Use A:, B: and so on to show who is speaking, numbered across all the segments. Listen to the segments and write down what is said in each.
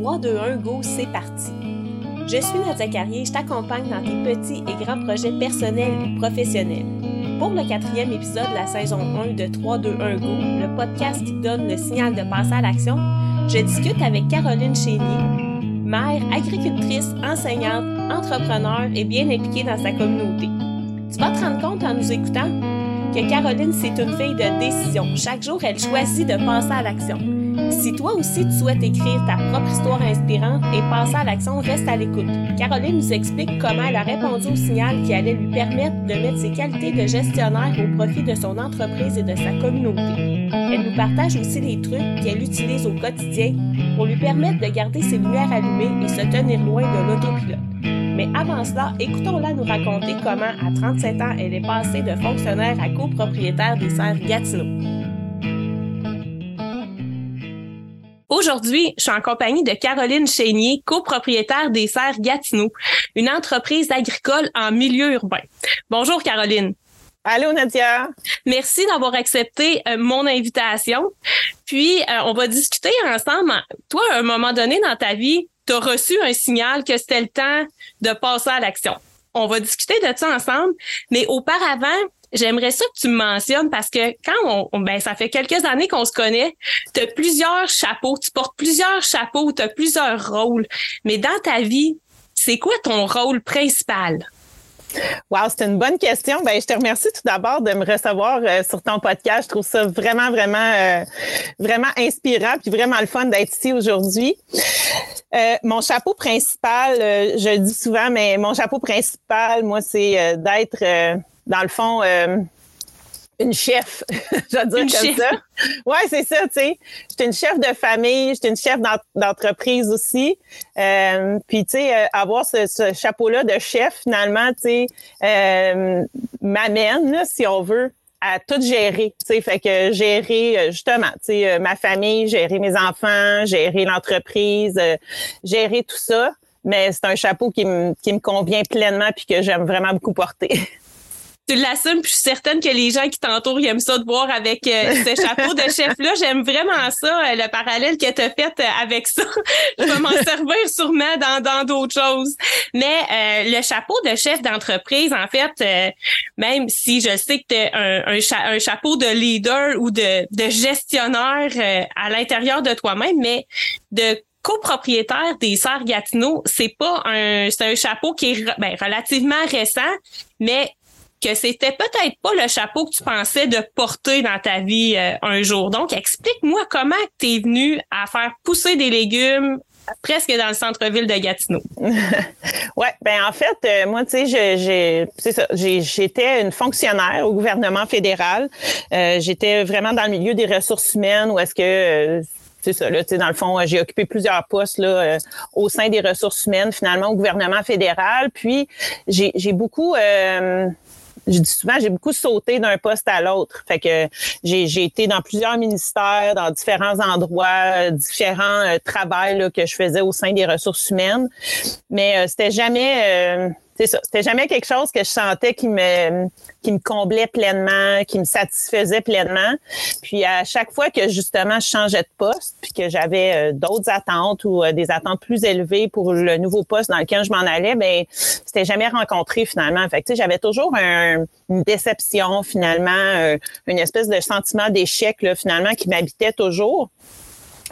A: 3, 2, 1, go, c'est parti. Je suis Nadia Carrier, je t'accompagne dans tes petits et grands projets personnels ou professionnels. Pour le quatrième épisode de la saison 1 de 3, 2, 1, go, le podcast qui donne le signal de passer à l'action, je discute avec Caroline Chénier, mère, agricultrice, enseignante, entrepreneur et bien impliquée dans sa communauté. Tu vas te rendre compte en nous écoutant que Caroline, c'est une fille de décision. Chaque jour, elle choisit de passer à l'action. Si toi aussi tu souhaites écrire ta propre histoire inspirante et passer à l'action, reste à l'écoute. Caroline nous explique comment elle a répondu au signal qui allait lui permettre de mettre ses qualités de gestionnaire au profit de son entreprise et de sa communauté. Elle nous partage aussi les trucs qu'elle utilise au quotidien pour lui permettre de garder ses lumières allumées et se tenir loin de l'autopilote. Mais avant cela, écoutons-la nous raconter comment, à 37 ans, elle est passée de fonctionnaire à copropriétaire des serres Gatineau. Aujourd'hui, je suis en compagnie de Caroline Chénier, copropriétaire des serres Gatineau, une entreprise agricole en milieu urbain. Bonjour Caroline.
B: Allô Nadia.
A: Merci d'avoir accepté euh, mon invitation. Puis, euh, on va discuter ensemble. Toi, à un moment donné dans ta vie, tu as reçu un signal que c'était le temps de passer à l'action. On va discuter de ça ensemble, mais auparavant, j'aimerais ça que tu me mentionnes parce que quand on, ben ça fait quelques années qu'on se connaît, tu as plusieurs chapeaux, tu portes plusieurs chapeaux, tu as plusieurs rôles, mais dans ta vie, c'est quoi ton rôle principal?
B: Wow, c'est une bonne question. Ben, je te remercie tout d'abord de me recevoir euh, sur ton podcast. Je trouve ça vraiment, vraiment, euh, vraiment inspirant puis vraiment le fun d'être ici aujourd'hui. Euh, mon chapeau principal, je le dis souvent, mais mon chapeau principal, moi, c'est d'être, dans le fond, une chef, je veux dire comme ça. Ouais, c'est ça, tu sais. J'étais une chef de famille, j'étais une chef d'entreprise aussi. Euh, puis, tu sais, euh, avoir ce, chapeau-là de chef, finalement, tu sais, euh, m'amène, si on veut, à tout gérer, tu sais, fait que gérer euh, justement, tu sais, ma famille, gérer mes enfants, gérer l'entreprise, gérer tout ça, mais c'est un chapeau qui me qui me convient pleinement puis que j'aime vraiment beaucoup porter.
A: tu l'assumes, puis je suis certaine que les gens qui t'entourent aiment ça de voir avec euh, ce chapeau de chef-là. J'aime vraiment ça, euh, le parallèle que tu as fait euh, avec ça. je vais m'en servir sûrement dans dans d'autres choses. Mais le chapeau de chef d'entreprise, en fait, même si je sais que tu un, un, un, chapeau de leader ou de, de gestionnaire à l'intérieur de toi-même, mais de copropriétaire des Serres Gatineau, c'est pas un c'est un chapeau qui est ben, relativement récent, mais que c'était peut-être pas le chapeau que tu pensais de porter dans ta vie euh, un jour. Donc, explique-moi comment tu es venu à faire pousser des légumes presque dans le centre-ville de Gatineau.
B: ouais, ben en fait, euh, moi, tu sais, j'étais une fonctionnaire au gouvernement fédéral. Euh, j'étais vraiment dans le milieu des ressources humaines où est-ce que c'est ça, là, tu sais, dans le fond, j'ai occupé plusieurs postes là, au sein des ressources humaines, finalement, au gouvernement fédéral. Puis, j'ai, j'ai beaucoup je dis souvent, j'ai beaucoup sauté d'un poste à l'autre. Fait que j'ai été dans plusieurs ministères, dans différents endroits, différents euh, travails que je faisais au sein des ressources humaines. Mais euh, c'était jamais euh, c'est ça. C'était jamais quelque chose que je sentais qui me qui me comblait pleinement, qui me satisfaisait pleinement. Puis à chaque fois que justement je changeais de poste, puis que j'avais euh, d'autres attentes ou euh, des attentes plus élevées pour le nouveau poste dans lequel je m'en allais, ben c'était jamais rencontré finalement. Fait j'avais toujours un, une déception finalement, euh, une espèce de sentiment d'échec finalement qui m'habitait toujours.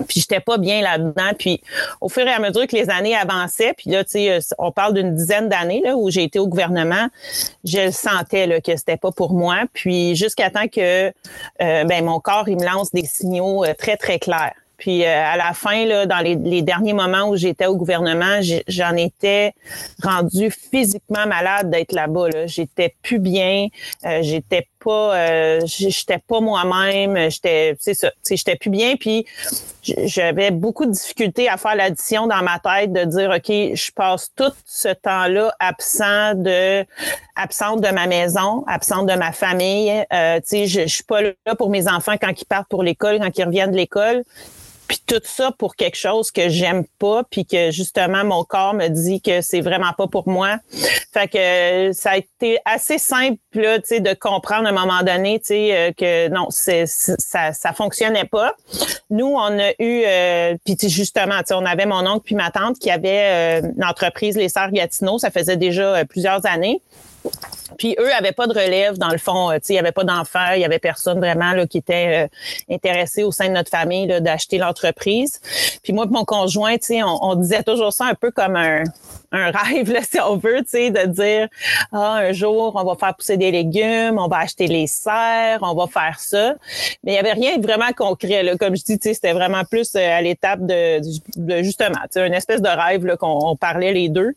B: Puis j'étais pas bien là-dedans. Puis au fur et à mesure que les années avançaient, puis là, tu sais, euh, on parle d'une dizaine d'années là où j'ai été au gouvernement, je sentais là, que c'était pas pour moi. Puis jusqu'à temps que euh, ben mon corps il me lance des signaux euh, très très clairs. Puis euh, à la fin, là, dans les, derniers moments où j'étais au gouvernement, j'en étais rendue physiquement malade d'être là-bas. Là. J'étais plus bien, euh, j'étais euh, j'étais pas moi-même, j'étais, c'est ça, j'étais plus bien. Puis j'avais beaucoup de difficultés à faire l'addition dans ma tête de dire ok, je passe tout ce temps-là absent de, absente de ma maison, absente de ma famille. Euh, tu sais, je suis pas là pour mes enfants quand ils partent pour l'école, quand ils reviennent de l'école puis tout ça pour quelque chose que j'aime pas, puis que justement mon corps me dit que c'est vraiment pas pour moi. Fait que ça a été assez simple là, de comprendre à un moment donné, euh, que non, c'est ça, ça fonctionnait pas. Nous, on a eu, euh, puis justement, on avait mon oncle puis ma tante qui avait euh, une entreprise les Sœurs Gatineau. Ça faisait déjà plusieurs années. Puis eux avaient pas de relève dans le fond, tu sais, il y avait pas d'enfants, il y avait personne vraiment qui était euh, intéressé au sein de notre famille d'acheter l'entreprise. Puis moi, mon conjoint, tu sais, on, disait toujours ça un peu comme un, un rêve, là, si on veut, tu sais, de dire ah un jour on va faire pousser des légumes, on va acheter les serres, on va faire ça. Mais il y avait rien de vraiment concret, là. Comme je dis, tu sais, c'était vraiment plus euh, à l'étape de, de, justement, tu sais, une espèce de rêve qu'on parlait les deux,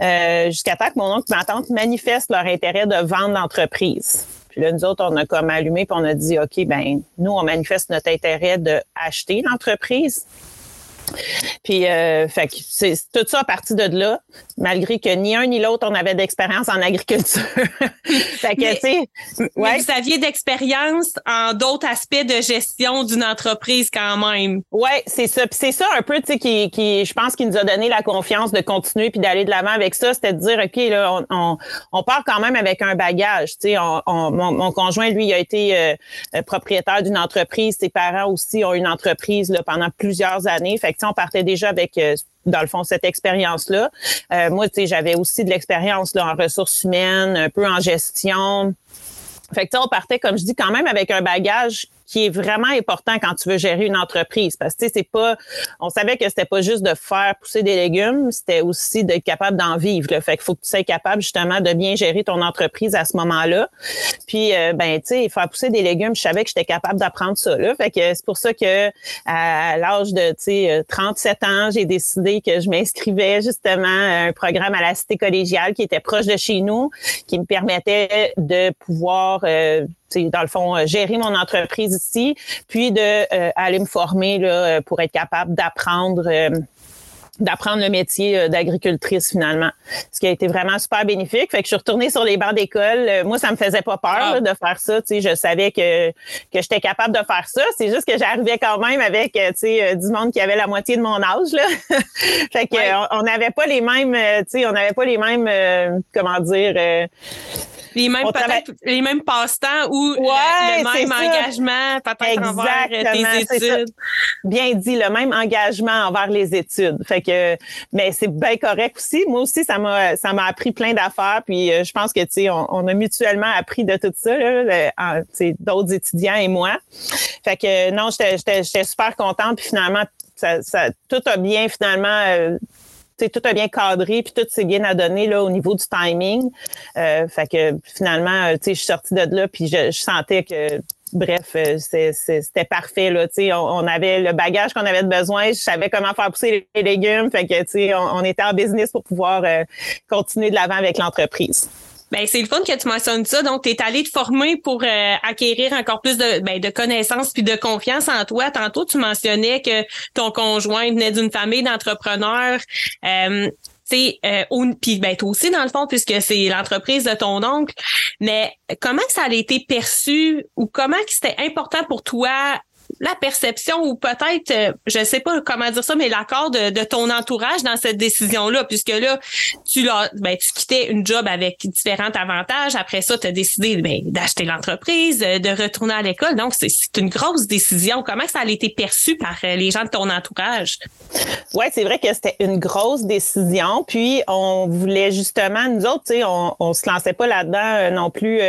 B: euh, jusqu'à temps que mon oncle et ma tante manifestent leur intérêt de vendre l'entreprise. Puis là, nous autres, on a comme allumé puis on a dit, OK, ben nous, on manifeste notre intérêt de acheter l'entreprise. Puis, euh, fait que c'est tout ça à partir de là, malgré que ni un ni l'autre on avait d'expérience en agriculture.
A: fait que, tu sais, ouais. vous aviez d'expérience en d'autres aspects de gestion d'une entreprise quand même.
B: Ouais, c'est ça. Puis c'est ça un peu, tu sais, qui, qui, je pense, qui nous a donné la confiance de continuer puis d'aller de l'avant avec ça, c'était de dire, ok, là, on, on, on, part quand même avec un bagage. Tu sais, on, mon, mon, conjoint, lui, il a été euh, propriétaire d'une entreprise. Ses parents aussi ont une entreprise là, pendant plusieurs années. Fait on partait déjà avec euh, dans le fond cette expérience là. Euh, moi, tu sais, j'avais aussi de l'expérience en ressources humaines, un peu en gestion. Fait que on partait, comme je dis, quand même avec un bagage qui est vraiment important quand tu veux gérer une entreprise. Parce que tu sais, c'est pas, on savait que c'était pas juste de faire pousser des légumes, c'était aussi d'être capable d'en vivre. Là. Fait qu'il faut que tu sois capable justement de bien gérer ton entreprise à ce moment-là. Puis euh, ben tu sais, faire pousser des légumes, je savais que j'étais capable d'apprendre ça. Là. Fait que c'est pour ça que à l'âge de tu sais 37 ans, j'ai décidé que je m'inscrivais justement à un programme à la cité collégiale qui était proche de chez nous, qui me permettait de pouvoir euh, dans le fond, euh, gérer mon entreprise ici, puis de euh, aller me former là, euh, pour être capable d'apprendre d'apprendre le métier d'agricultrice finalement, ce qui a été vraiment super bénéfique. Fait que je suis retournée sur les bancs d'école. Moi, ça me faisait pas peur ah. de faire ça. Tu sais, je savais que que j'étais capable de faire ça. C'est juste que j'arrivais quand même avec tu sais du monde qui avait la moitié de mon âge là. fait que on n'avait pas les mêmes, tu sais, on n'avait pas les mêmes, comment dire
A: les mêmes peut-être les mêmes passe-temps ou le, même engagement peut-être envers tes études.
B: Bien dit, le même engagement envers les études. Fait mais c'est bien correct aussi. Moi aussi ça m'a ça m'a appris plein d'affaires puis euh, je pense que tu sais on, a mutuellement appris de tout ça d'autres étudiants et moi. Fait que non, j'étais super contente puis finalement ça, ça, tout a bien finalement euh, tout a bien cadré, puis tout s'est bien adonné là, au niveau du timing. Euh, fait que finalement, euh, je suis sortie de là, puis je, sentais que bref, euh, c'était parfait. Là, on, on avait le bagage qu'on avait besoin. Je savais comment faire pousser les légumes. Fait que on, on était en business pour pouvoir continuer de l'avant avec l'entreprise.
A: Ben, c'est le fun que tu mentionnes ça. Donc, tu es allé te former pour euh, acquérir encore plus de, ben, de connaissances puis de confiance en toi. Tantôt, tu mentionnais que ton conjoint venait d'une famille d'entrepreneurs. Euh, c'est euh, puis ben aussi dans le fond puisque c'est l'entreprise de ton oncle. Mais comment ça a été perçu ou comment c'était important pour toi la perception ou peut-être, euh, je sais pas comment dire ça, mais l'accord de, ton entourage dans cette décision-là, puisque là, tu ben, tu quittais une job avec différents avantages. Après ça, tu as décidé ben, d'acheter l'entreprise, euh, de retourner à l'école. Donc, c'est une grosse décision. Comment ça a été perçu par euh, les gens de ton entourage?
B: Ouais, c'est vrai que c'était une grosse décision. Puis, on voulait justement, nous autres, on, on se lançait pas là-dedans non plus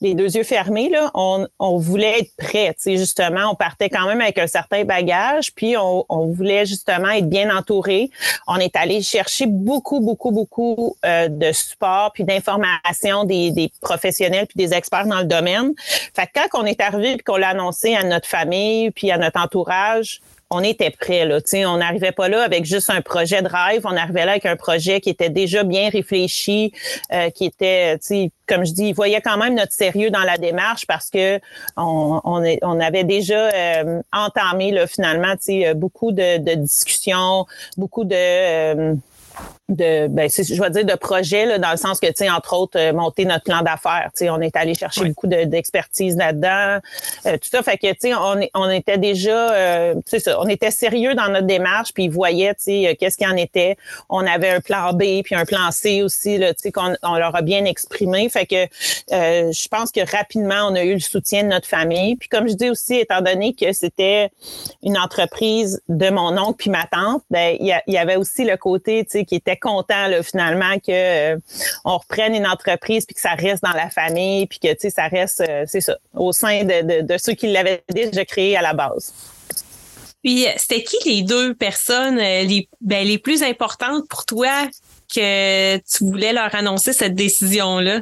B: les deux yeux fermés. Là. On, on voulait être prêt, tu sais, on partait quand même avec un certain bagage, puis on, voulait justement être bien entouré. On est allé chercher beaucoup, beaucoup, beaucoup euh, de support puis d'informations des, professionnels puis des experts dans le domaine. Fait que quand on est arrivé puis qu'on l'a annoncé à notre famille puis à notre entourage, on était prêt là. on n'arrivait pas là avec juste un projet de rêve. On arrivait là avec un projet qui était déjà bien réfléchi, euh, qui était, comme je dis, il voyait quand même notre sérieux dans la démarche parce que on, on, avait déjà euh, entamé là, finalement beaucoup de, de discussions, beaucoup de euh, de ben je vais dire de projet là, dans le sens que tu sais entre autres euh, monter notre plan d'affaires. Tu sais on est allé chercher beaucoup d'expertise là-dedans euh, tout ça. Fait que tu sais on, on était déjà euh, ça on était sérieux dans notre démarche puis ils voyaient tu sais qu'est-ce qu'il en était. On avait un plan B puis un plan C aussi là tu sais qu'on on leur a bien exprimé. Fait que je pense que rapidement on a eu le soutien de notre famille. Puis comme je dis aussi étant donné que c'était une entreprise de mon oncle puis ma tante ben il y, y, avait aussi le côté tu sais qui était content là, finalement que euh, on reprenne une entreprise puis que ça reste dans la famille puis que tu sais ça reste euh, c'est ça au sein de, de, ceux qui l'avaient déjà créé à la base.
A: Puis c'était qui les deux personnes euh, les ben, les plus importantes pour toi que tu voulais leur annoncer cette décision là?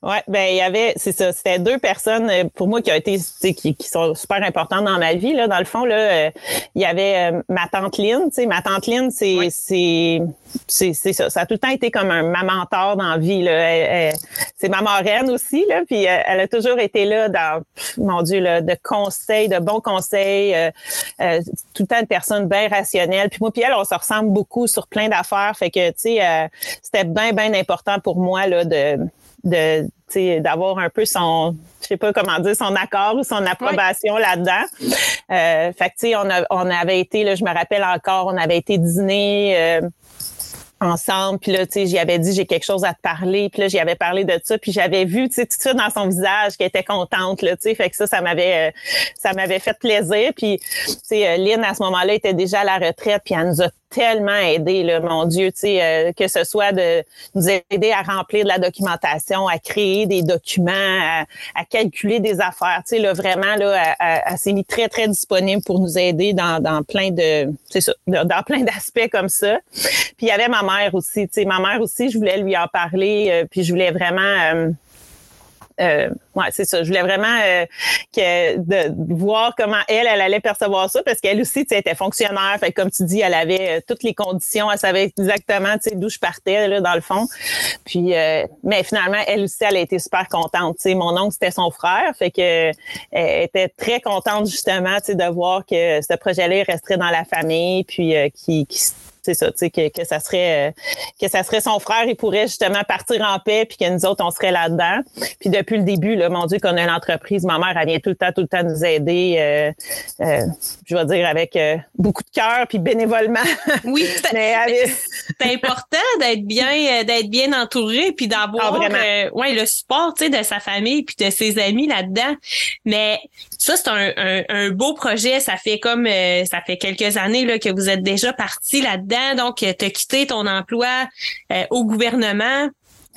B: Ouais, ben il y avait, c'est ça, c'était deux personnes euh, pour moi qui ont été, qui, qui sont super importantes dans ma vie là. Dans le fond là, euh, il y avait euh, ma tante Lynn, tu sais, ma tante Lynn, c'est c'est c'est c'est ça, ça a tout le temps été comme un ma mentor dans la vie là. c'est ma marraine aussi là, puis elle a toujours été là dans, mon Dieu là, de conseils, de bons conseils, tout le temps une personne bien rationnelle. Puis moi puis elle, on se ressemble beaucoup sur plein d'affaires, fait que tu sais, c'était bien bien important pour moi là de de d'avoir un peu son je sais pas comment dire son accord ou son approbation là-dedans. Euh, fait que tu sais on, on avait été là je me rappelle encore on avait été dîner euh, ensemble puis là tu sais j'y avais dit j'ai quelque chose à te parler puis là j'y avais parlé de ça puis j'avais vu tu sais tout ça dans son visage qu'elle était contente là tu sais fait que ça ça m'avait euh, ça m'avait fait plaisir puis tu sais Lynn à ce moment-là était déjà à la retraite puis elle nous a tellement aidé, là, mon Dieu, euh, que ce soit de nous aider à remplir de la documentation, à créer des documents, à, calculer des affaires, là, vraiment, là, elle, s'est mis très, très disponible pour nous aider dans, dans plein de, ça, dans plein d'aspects comme ça. Puis il y avait ma mère aussi, ma mère aussi, je voulais lui en parler, euh, puis je voulais vraiment... Euh, euh, ouais, c'est ça. Je voulais vraiment euh, que de, voir comment elle, elle allait percevoir ça parce qu'elle aussi, tu sais, était fonctionnaire. Fait comme tu dis, elle avait euh, toutes les conditions. Elle savait exactement, tu sais, d'où je partais là, dans le fond. Puis, euh, mais finalement, elle aussi, elle a été super contente. Tu sais, mon oncle c'était son frère, fait que elle était très contente justement, tu sais, de voir que ce projet-là resterait dans la famille, puis qui, qui c'est ça, tu sais, que, que ça serait euh, que ça serait son frère, il pourrait justement partir en paix, puis que nous autres, on serait là-dedans. Puis depuis le début, là, mon Dieu, qu'on a l'entreprise, ma mère, elle vient tout le temps, tout le temps nous aider, euh, euh, je vais dire, avec beaucoup de cœur, puis bénévolement.
A: Oui, c'est important d'être bien, d'être bien entouré, puis d'avoir ah, ouais, le support, tu sais, de sa famille, puis de ses amis là-dedans. Mais ça, c'est un, un, beau projet. Ça fait comme ça fait quelques années là, que vous êtes déjà parti là-dedans donc tu as quitté ton emploi euh, au gouvernement.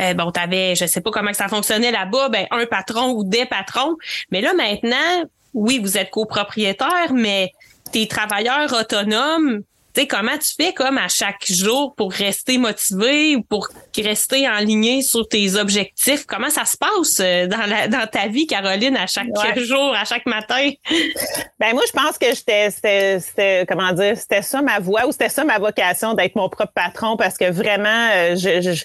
A: Euh, bon, tu avais, je sais pas comment ça fonctionnait là-bas, ben un patron ou des patrons. Mais là maintenant, oui, vous êtes copropriétaire, mais tes travailleurs autonomes, tu sais, comment tu fais comme à chaque jour pour rester motivé ou pour rester en ligne sur tes objectifs? Comment ça se passe euh, dans, la, dans ta vie, Caroline, à chaque jour, à chaque matin?
B: Ben moi, je pense que c'était, comment dire, c'était ça ma voie ou c'était ça ma vocation d'être mon propre patron parce que vraiment, euh, je,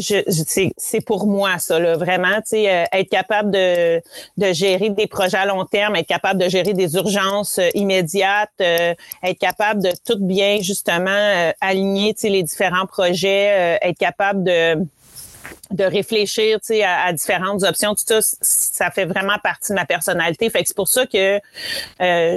B: je je, c'est pour moi ça là, vraiment, tu euh, être capable de, de gérer des projets à long terme, être capable de gérer des urgences euh, immédiates, euh, être capable de tout bien justement aligner, tu les différents projets, être capable de de réfléchir sais, à, différentes options, tout ça, ça fait vraiment partie de ma personnalité. Fait que c'est pour ça que euh,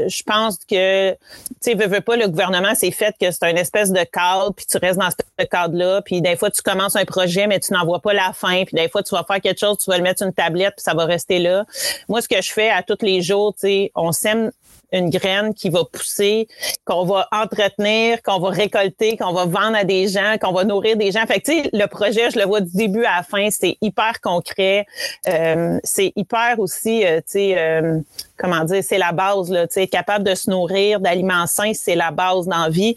B: je pense que, tu sais, veux, veux pas, le gouvernement, c'est fait que c'est une espèce de cadre, puis tu restes dans ce cadre-là, puis des fois, tu commences un projet, mais tu n'en vois pas la fin, puis des fois, tu vas faire quelque chose, tu vas le mettre sur une tablette, puis ça va rester là. Moi, ce que je fais à tous les jours, tu sais, on sème une graine qui va pousser, qu'on va entretenir, qu'on va récolter, qu'on va vendre à des gens, qu'on va nourrir des gens. Fait que, tu sais, le projet, je le vois du début à la fin, c'est hyper concret. Euh, c'est hyper aussi, euh, tu sais, euh, comment dire, c'est la base, là, tu sais, capable de se nourrir d'aliments sains, c'est la base dans la vie.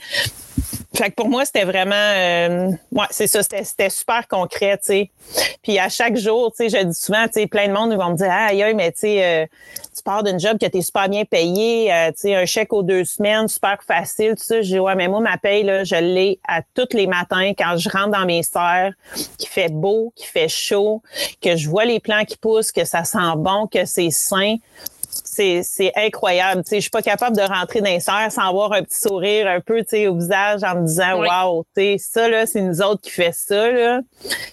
B: Fait que pour moi, c'était vraiment, euh, ouais, c'est ça, c'était super concret, tu sais. Puis à chaque jour, tu sais, je dis souvent, tu sais, plein de monde ils vont me dire, ah, aïe, mais tu sais, euh, tu pars d'une job que t'es super bien payé, euh, tu sais, un chèque aux deux semaines, super facile, tout ça. Je ouais, mais moi, ma paye, là, je l'ai à tous les matins quand je rentre dans mes serres, qu'il fait beau, qu'il fait chaud, que je vois les plants qui poussent, que ça sent bon, que c'est sain c'est, c'est incroyable. Je suis pas capable de rentrer dans les serres sans avoir un petit sourire un peu, au visage en me disant, waouh, tu sais, ça là, c'est nous autres qui fait ça là.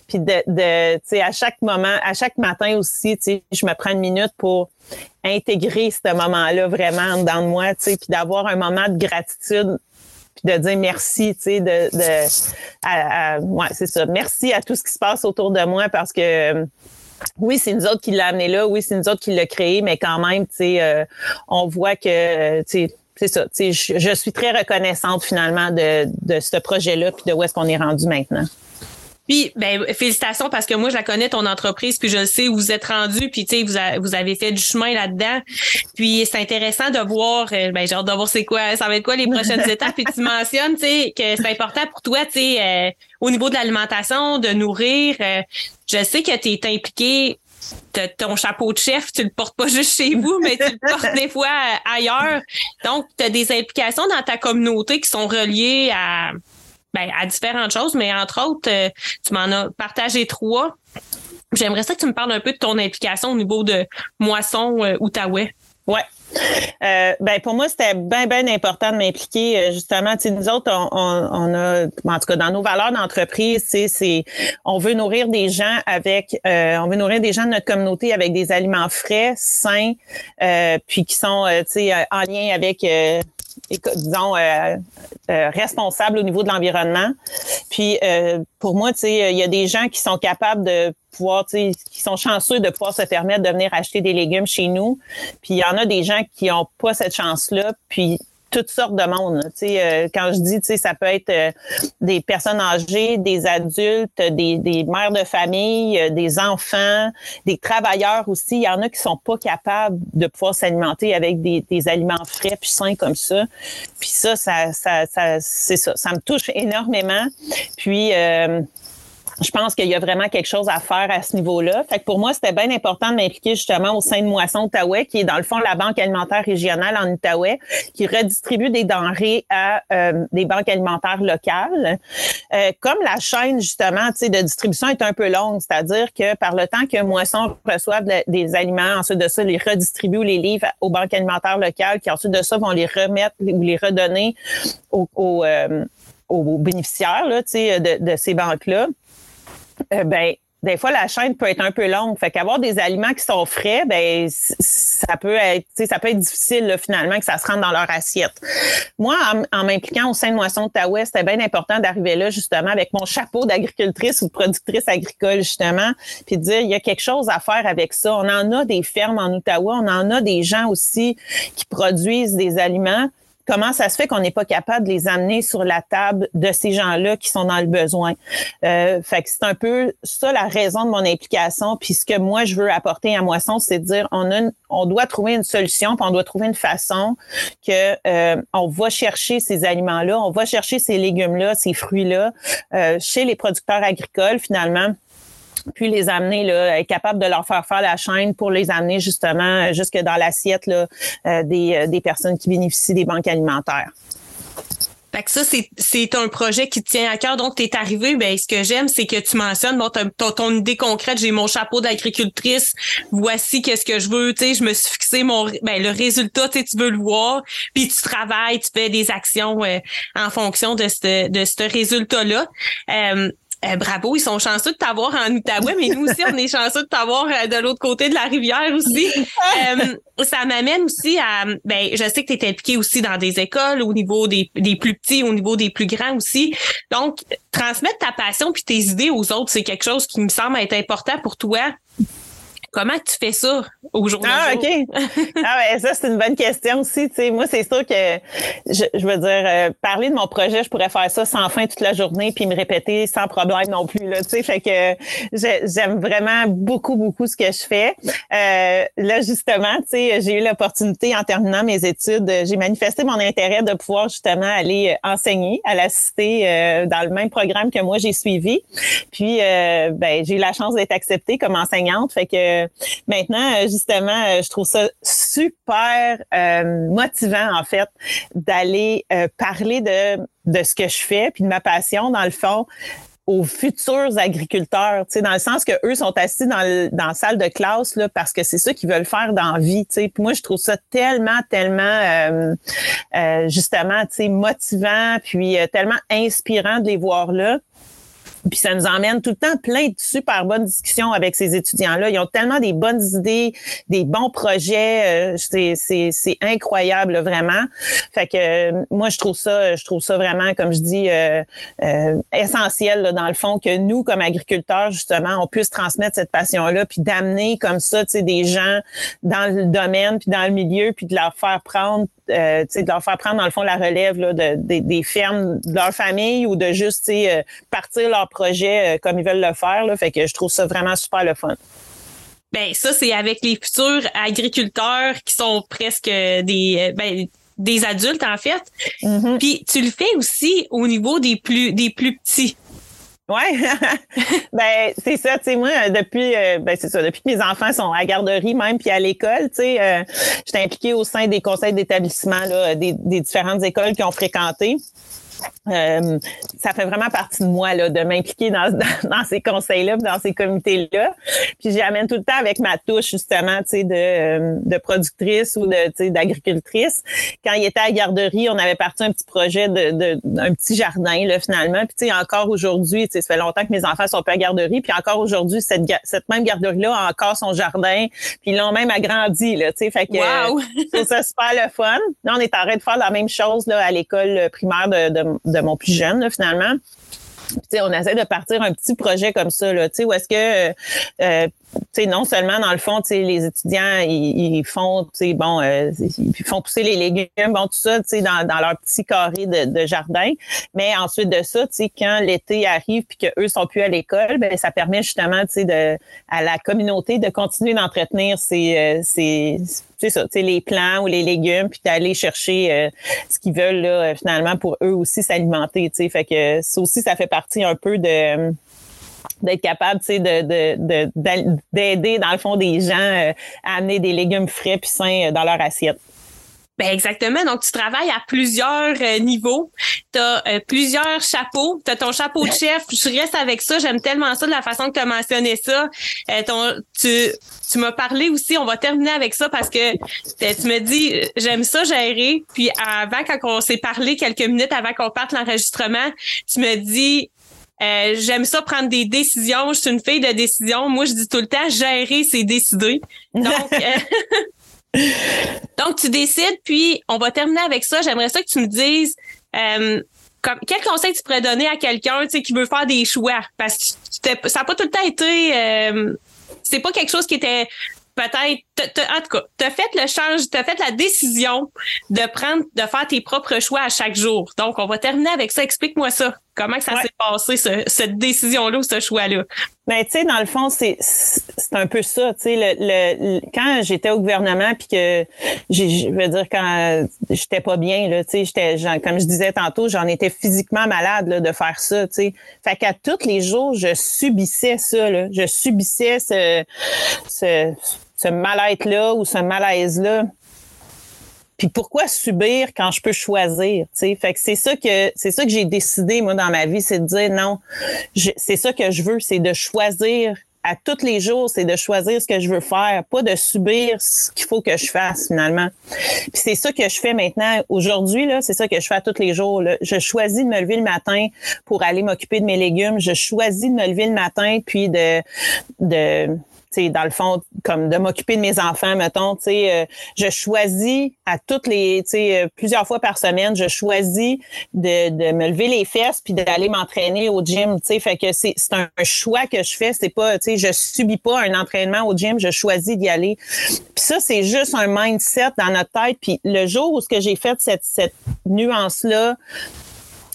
B: Puis de, de à chaque moment, à chaque matin aussi, je me prends une minute pour intégrer ce moment-là vraiment dans moi, puis d'avoir un moment de gratitude puis de dire merci, tu sais, de, de ouais, c'est ça. Merci à tout ce qui se passe autour de moi parce que oui, c'est nous autres qui l'a amené là, oui, c'est nous autres qui l'a créé, mais quand même, tu sais, euh, on voit que, euh, tu sais, c'est ça. Je, je suis très reconnaissante finalement de, de ce projet-là puis de où est-ce qu'on est rendu maintenant.
A: Puis, ben, félicitations parce que moi, je la connais, ton entreprise, puis je le sais où vous êtes rendu, puis tu sais, vous, vous avez fait du chemin là-dedans. Puis, c'est intéressant de voir, euh, ben, j'ai hâte de voir c'est quoi, ça va être quoi les prochaines étapes. Puis, tu mentionnes, tu sais, que c'est important pour toi, tu sais, euh, au niveau de l'alimentation, de nourrir. Euh, je sais que tu es impliqué ton chapeau de chef, tu le portes pas juste chez vous, mais tu le portes des fois ailleurs. Donc, tu as des implications dans ta communauté qui sont reliées à, ben, à différentes choses, mais entre autres, euh, tu m'en as partagé trois. J'aimerais ça que tu me parles un peu de ton implication au niveau de Moisson euh, Outaouais.
B: Ouais. Euh, ben pour moi c'était bien bien important de m'impliquer euh, justement tu nous autres on, on, a en tout cas dans nos valeurs d'entreprise c'est c'est on veut nourrir des gens avec on veut nourrir des gens de notre communauté avec des aliments frais sains puis qui sont tu sais en lien avec disons, euh, euh, responsable au niveau de l'environnement. Puis euh, pour moi, tu sais, il y a des gens qui sont capables de pouvoir, tu sais, qui sont chanceux de pouvoir se permettre de venir acheter des légumes chez nous. Puis il y en a des gens qui n'ont pas cette chance-là. Puis toutes sortes de monde. Euh, quand je dis, ça peut être euh, des personnes âgées, des adultes, des, des mères de famille, euh, des enfants, des travailleurs aussi. Il y en a qui sont pas capables de pouvoir s'alimenter avec des, des, aliments frais puis sains comme ça. Puis ça, ça, ça, ça c'est ça. Ça me touche énormément. Puis je pense qu'il y a vraiment quelque chose à faire à ce niveau-là. Fait que pour moi, c'était bien important de m'impliquer justement au sein de Moisson Outaouais, qui est dans le fond la banque alimentaire régionale en Outaouais, qui redistribue des denrées à euh, des banques alimentaires locales. Euh, comme la chaîne justement de distribution est un peu longue, c'est-à-dire que par le temps que Moisson reçoive des aliments, ensuite de ça, les redistribue les livre aux banques alimentaires locales, qui ensuite de ça vont les remettre ou les redonner aux, euh, aux bénéficiaires là, de, de ces banques-là. Euh, ben des fois la chaîne peut être un peu longue. Fait qu'avoir des aliments qui sont frais, ben ça peut être, ça peut être difficile finalement que ça se rentre dans leur assiette. Moi, en, m'impliquant au sein de Moisson Outaouais, c'était bien important d'arriver là justement avec mon chapeau d'agricultrice ou de productrice agricole justement, puis de dire il y a quelque chose à faire avec ça. On en a des fermes en Outaouais, on en a des gens aussi qui produisent des aliments comment ça se fait qu'on n'est pas capable de les amener sur la table de ces gens-là qui sont dans le besoin? Euh, fait que c'est un peu ça la raison de mon implication. Puis ce que moi je veux apporter à Moisson, c'est de dire on a on doit trouver une solution, puis on doit trouver une façon que euh, on va chercher ces aliments-là, on va chercher ces légumes-là, ces fruits-là euh, chez les producteurs agricoles finalement puis les amener là, être capable de leur faire faire la chaîne pour les amener justement jusque dans l'assiette euh, des, euh, des personnes qui bénéficient des banques alimentaires.
A: Fait que ça, c'est un projet qui tient à cœur. Donc, tu es arrivé, ben, ce que j'aime, c'est que tu mentionnes, bon, ton, ton idée concrète, j'ai mon chapeau d'agricultrice, voici qu'est-ce que je veux, tu sais, je me suis fixé mon, ben, le résultat, tu veux le voir, puis tu travailles, tu fais des actions euh, en fonction de ce de ce résultat-là. Euh, bravo, ils sont chanceux de t'avoir en Outaouais, mais nous aussi, on est chanceux de t'avoir euh, de l'autre côté de la rivière aussi. Euh, ça m'amène aussi à, ben, je sais que tu es impliqué aussi dans des écoles au niveau des, des plus petits, au niveau des plus grands aussi. Donc, transmettre ta passion puis tes idées aux autres, c'est quelque chose qui me semble être important pour toi. Comment tu fais ça au jour
B: Ah, OK. ah, ouais, ça, c'est une bonne question aussi. Tu sais, moi, c'est sûr que, je, je veux dire, euh, parler de mon projet, je pourrais faire ça sans fin toute la journée puis me répéter sans problème non plus. Là, tu sais, fait que j'aime vraiment beaucoup, beaucoup ce que je fais. Euh, là, justement, tu sais, j'ai eu l'opportunité, en terminant mes études, j'ai manifesté mon intérêt de pouvoir justement aller euh, enseigner à la cité euh, dans le même programme que moi, j'ai suivi. Puis, ben, j'ai eu la chance d'être acceptée comme enseignante. Fait que maintenant, euh, justement, euh, je trouve ça super euh, motivant, en fait, d'aller parler de, de ce que je fais, puis de ma passion, dans le fond, aux futurs agriculteurs, tu sais, dans le sens que eux sont assis dans, dans la salle de classe là, parce que c'est ça qu'ils veulent faire dans la vie. Tu sais. Puis moi, je trouve ça tellement, tellement euh, euh, justement, tu sais, motivant, puis euh, tellement inspirant de les voir là. Puis ça nous emmène tout le temps plein de super bonnes discussions avec ces étudiants-là. Ils ont tellement des bonnes idées, des bons projets. Euh, c'est incroyable, vraiment. Fait que euh, moi, je trouve ça, je trouve ça vraiment, comme je dis, euh, essentiel dans le fond que nous, comme agriculteurs, justement, on puisse transmettre cette passion-là, puis d'amener comme ça, tu sais, des gens dans le domaine, puis dans le milieu, puis de leur faire prendre euh, de leur faire prendre dans le fond la relève là, de, des fermes de leur famille ou de juste euh, partir leur projet euh, comme ils veulent le faire. Là. Fait que je trouve ça vraiment super le fun.
A: Ben ça c'est avec les futurs agriculteurs qui sont presque des ben, des adultes en fait. Mm-hmm. Puis tu le fais aussi au niveau des plus des plus petits.
B: Ouais, ben c'est ça, tu sais moi depuis euh, ben c'est ça depuis que mes enfants sont à garderie même puis à l'école, tu sais euh, j'étais impliquée au sein des conseils d'établissement là des, des différentes écoles qui ont fréquenté. Euh, ça fait vraiment partie de moi là, de m'impliquer dans, dans, ces conseils-là, dans ces comités-là. Puis j'amène tout le temps avec ma touche justement, tu sais, de, euh, de productrice ou de, d'agricultrice. Quand il était à la garderie, on avait parti un petit projet de, de un petit jardin là finalement. Puis tu sais, encore aujourd'hui, tu sais, ça fait longtemps que mes enfants sont pas à garderie. Puis encore aujourd'hui, cette, cette même garderie-là a encore son jardin. Puis ils l'ont même agrandi là, tu sais. Fait que
A: wow.
B: c'est ça super le fun. Là, on est en train de faire la même chose là à l'école primaire de, de de mon plus jeune, finalement. on essaie de partir un petit projet comme ça, là, où est-ce que euh, euh sais, non seulement dans le fond, les étudiants ils, font, tu sais, bon, euh, ils font pousser les légumes, bon tout ça, dans, dans leur petit carré de, de, jardin. Mais ensuite de ça, quand l'été arrive puis que eux sont plus à l'école, ben ça permet justement, de à la communauté de continuer d'entretenir ces, euh, ces c'est ça, les plants ou les légumes, puis d'aller chercher euh, ce qu'ils veulent là, finalement pour eux aussi s'alimenter. Fait que ça aussi, ça fait partie un peu de d'être capable, tu sais, de, d'aider, dans le fond, des gens euh, à amener des légumes frais puis sains euh, dans leur assiette.
A: Ben exactement. Donc, tu travailles à plusieurs euh, niveaux. Tu as plusieurs chapeaux. Tu as ton chapeau de chef. Je reste avec ça. J'aime tellement ça de la façon que tu as mentionné ça. ton, tu tu m'as parlé aussi, on va terminer avec ça parce que tu me dis, j'aime ça gérer. Puis avant, quand on s'est parlé quelques minutes avant qu'on parte l'enregistrement, tu me dis, euh, j'aime ça prendre des décisions. Je suis une fille de décision. Moi, je dis tout le temps gérer, c'est décider. Donc, euh, donc tu décides. Puis, on va terminer avec ça. J'aimerais ça que tu me dises euh, comme, quel conseil tu pourrais donner à quelqu'un qui veut faire des choix? Parce que ça n'a pas tout le temps été. c'est pas quelque chose qui était peut-être, en tout cas, tu as fait le change, tu as fait la décision de prendre, de faire tes propres choix à chaque jour. Donc, on va terminer avec ça. Explique-moi ça. Comment que ça s'est passé, cette décision-là ou ce choix-là?
B: Ben, tu sais, dans le fond, c'est un peu ça. Tu sais, le, quand j'étais au gouvernement, puis que, je veux dire, quand j'étais pas bien, là, tu sais, j'étais, comme je disais tantôt, j'en étais physiquement malade là, de faire ça. Tu sais, fait qu'à tous les jours, je subissais ça. Là, je subissais ce, ce, ce mal-être-là ou ce malaise-là. Puis pourquoi subir quand je peux choisir, tu Fait que c'est ça que c'est ça que j'ai décidé moi dans ma vie, c'est de dire non, c'est ça que je veux, c'est de choisir à tous les jours, c'est de choisir ce que je veux faire, pas de subir ce qu'il faut que je fasse finalement. Puis c'est ça que je fais maintenant. Aujourd'hui, là, c'est ça que je fais à tous les jours. Là. Je choisis de me lever le matin pour aller m'occuper de mes légumes. Je choisis de me lever le matin puis de de dans le fond, comme de m'occuper de mes enfants, mettons, tu sais, euh, je choisis à toutes les, tu sais, euh, plusieurs fois par semaine, je choisis de, de me lever les fesses puis d'aller m'entraîner au gym, tu sais, fait que c'est un choix que je fais, c'est pas, tu sais, je subis pas un entraînement au gym, je choisis d'y aller. Puis ça, c'est juste un mindset dans notre tête. Puis le jour où ce que j'ai fait cette, cette nuance-là,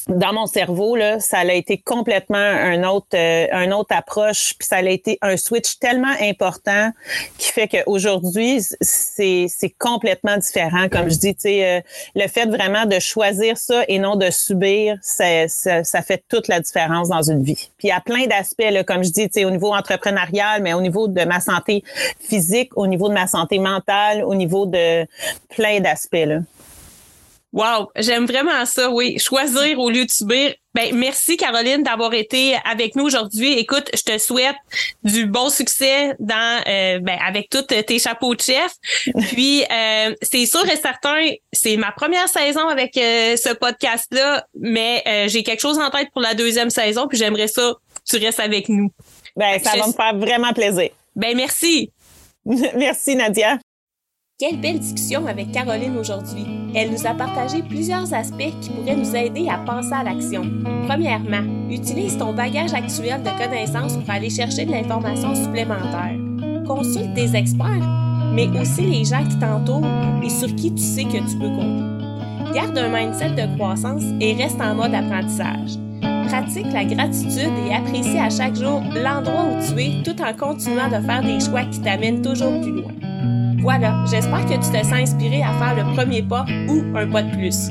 B: dans mon cerveau là, ça a été complètement un autre euh, un autre approche, puis ça a été un switch tellement important qui fait qu'aujourd'hui c'est c'est complètement différent comme je dis, tu sais euh, le fait vraiment de choisir ça et non de subir, ça, ça, ça fait toute la différence dans une vie. Puis il y a plein d'aspects là comme je dis, tu sais au niveau entrepreneurial, mais au niveau de ma santé physique, au niveau de ma santé mentale, au niveau de plein d'aspects là.
A: Wow, j'aime vraiment ça, oui. Choisir au lieu de subir. Ben, merci Caroline d'avoir été avec nous aujourd'hui. Écoute, je te souhaite du bon succès dans euh, ben, avec tous tes chapeaux de chef. Puis euh, c'est sûr et certain, c'est ma première saison avec euh, ce podcast-là, mais j'ai quelque chose en tête pour la deuxième saison, puis j'aimerais ça que tu restes avec nous.
B: Ben, ça va me faire vraiment plaisir.
A: Ben merci.
B: merci Nadia.
A: Quelle belle discussion avec Caroline aujourd'hui. Elle nous a partagé plusieurs aspects qui pourraient nous aider à penser à l'action. Premièrement, utilise ton bagage actuel de connaissances pour aller chercher de l'information supplémentaire. Consulte des experts, mais aussi les gens qui t'entourent et sur qui tu sais que tu peux compter. Garde un mindset de croissance et reste en mode apprentissage. Pratique la gratitude et apprécie à chaque jour l'endroit où tu es tout en continuant de faire des choix qui t'amènent toujours plus loin. Voilà, j'espère que tu te sens inspiré à faire le premier pas ou un pas de plus.